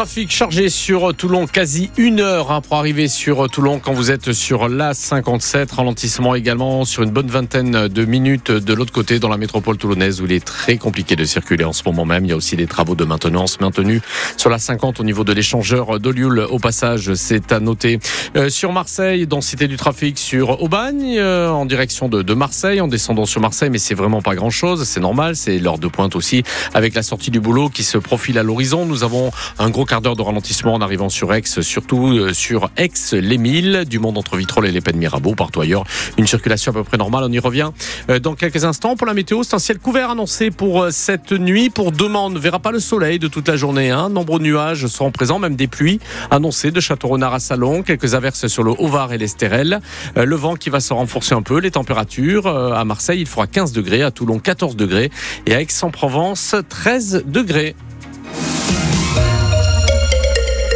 trafic chargé sur Toulon, quasi une heure hein, pour arriver sur Toulon quand vous êtes sur la 57. Ralentissement également sur une bonne vingtaine de minutes de l'autre côté dans la métropole toulonnaise où il est très compliqué de circuler en ce moment même. Il y a aussi des travaux de maintenance maintenus sur la 50 au niveau de l'échangeur d'Olioul. Au passage, c'est à noter. Euh, sur Marseille, densité du trafic sur Aubagne euh, en direction de, de, Marseille, en descendant sur Marseille, mais c'est vraiment pas grand chose. C'est normal, c'est l'heure de pointe aussi avec la sortie du boulot qui se profile à l'horizon. Nous avons un gros quart d'heure de ralentissement en arrivant sur Aix, surtout euh, sur Aix-les-Milles, du monde entre Vitrolles et les Pennes Mirabeau, partout ailleurs. Une circulation à peu près normale. On y revient euh, dans quelques instants. Pour la météo, c'est un ciel couvert annoncé pour euh, cette nuit. Pour demain, on ne verra pas le soleil de toute la journée. Hein. Nombreux nuages seront présents, même des pluies annoncées de Château-Renard à Salon. Quelques averses sur le Haut-Var et l'Estérel. Le vent qui va se renforcer un peu. Les températures à Marseille, il fera 15 degrés. À Toulon, 14 degrés. Et à Aix-en-Provence, 13 degrés.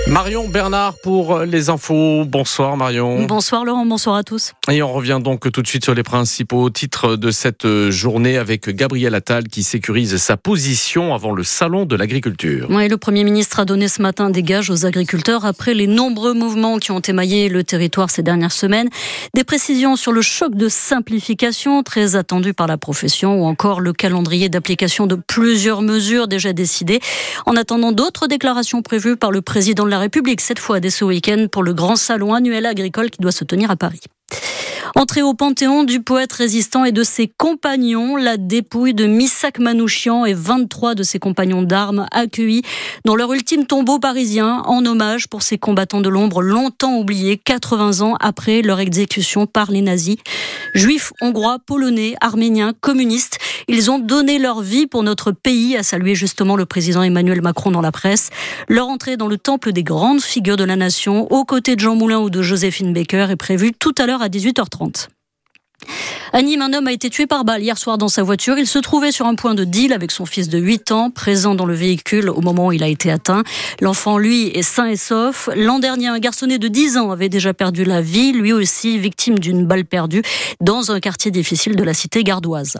Marion Bernard pour les infos. Bonsoir Marion. Bonsoir Laurent, bonsoir à tous. Et on revient donc tout de suite sur les principaux titres de cette journée avec Gabriel Attal qui sécurise sa position avant le salon de l'agriculture. Oui, le Premier ministre a donné ce matin des gages aux agriculteurs après les nombreux mouvements qui ont émaillé le territoire ces dernières semaines. Des précisions sur le choc de simplification très attendu par la profession ou encore le calendrier d'application de plusieurs mesures déjà décidées. En attendant d'autres déclarations prévues par le président de la République, cette fois dès ce week-end, pour le grand salon annuel agricole qui doit se tenir à Paris. Entrée au panthéon du poète résistant et de ses compagnons, la dépouille de Missak Manouchian et 23 de ses compagnons d'armes accueillis dans leur ultime tombeau parisien en hommage pour ces combattants de l'ombre longtemps oubliés 80 ans après leur exécution par les nazis. Juifs, hongrois, polonais, arméniens, communistes, ils ont donné leur vie pour notre pays, a salué justement le président Emmanuel Macron dans la presse. Leur entrée dans le temple des grandes figures de la nation, aux côtés de Jean Moulin ou de Joséphine Baker, est prévue tout à l'heure à 18h30. À Nîmes, un homme a été tué par balle hier soir dans sa voiture. Il se trouvait sur un point de deal avec son fils de 8 ans, présent dans le véhicule au moment où il a été atteint. L'enfant, lui, est sain et sauf. L'an dernier, un garçonnet de 10 ans avait déjà perdu la vie, lui aussi victime d'une balle perdue, dans un quartier difficile de la cité gardoise.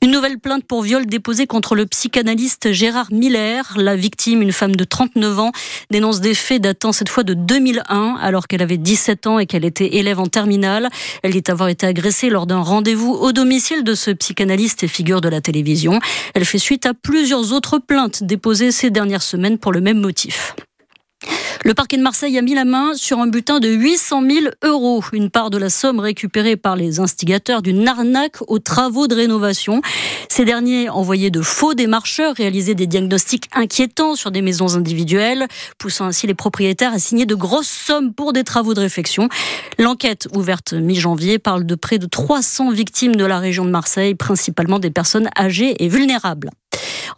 Une nouvelle plainte pour viol déposée contre le psychanalyste Gérard Miller. La victime, une femme de 39 ans, dénonce des faits datant cette fois de 2001, alors qu'elle avait 17 ans et qu'elle était élève en terminale. Elle dit avoir été agressée lors d'un rendez-vous au domicile de ce psychanalyste et figure de la télévision. Elle fait suite à plusieurs autres plaintes déposées ces dernières semaines pour le même motif. Le parquet de Marseille a mis la main sur un butin de 800 000 euros, une part de la somme récupérée par les instigateurs d'une arnaque aux travaux de rénovation. Ces derniers envoyaient de faux démarcheurs, réalisaient des diagnostics inquiétants sur des maisons individuelles, poussant ainsi les propriétaires à signer de grosses sommes pour des travaux de réfection. L'enquête, ouverte mi-janvier, parle de près de 300 victimes de la région de Marseille, principalement des personnes âgées et vulnérables.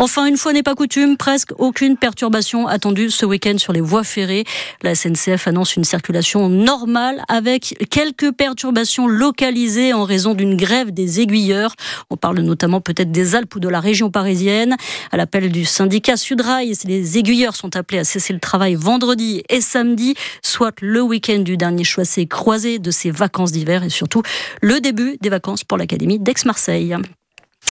Enfin, une fois n'est pas coutume, presque aucune perturbation attendue ce week-end sur les voies ferrées. La SNCF annonce une circulation normale avec quelques perturbations localisées en raison d'une grève des aiguilleurs. On parle notamment peut-être des Alpes ou de la région parisienne. À l'appel du syndicat Sudrail, les aiguilleurs sont appelés à cesser le travail vendredi et samedi, soit le week-end du dernier choissé croisé de ces vacances d'hiver et surtout le début des vacances pour l'Académie d'Aix-Marseille.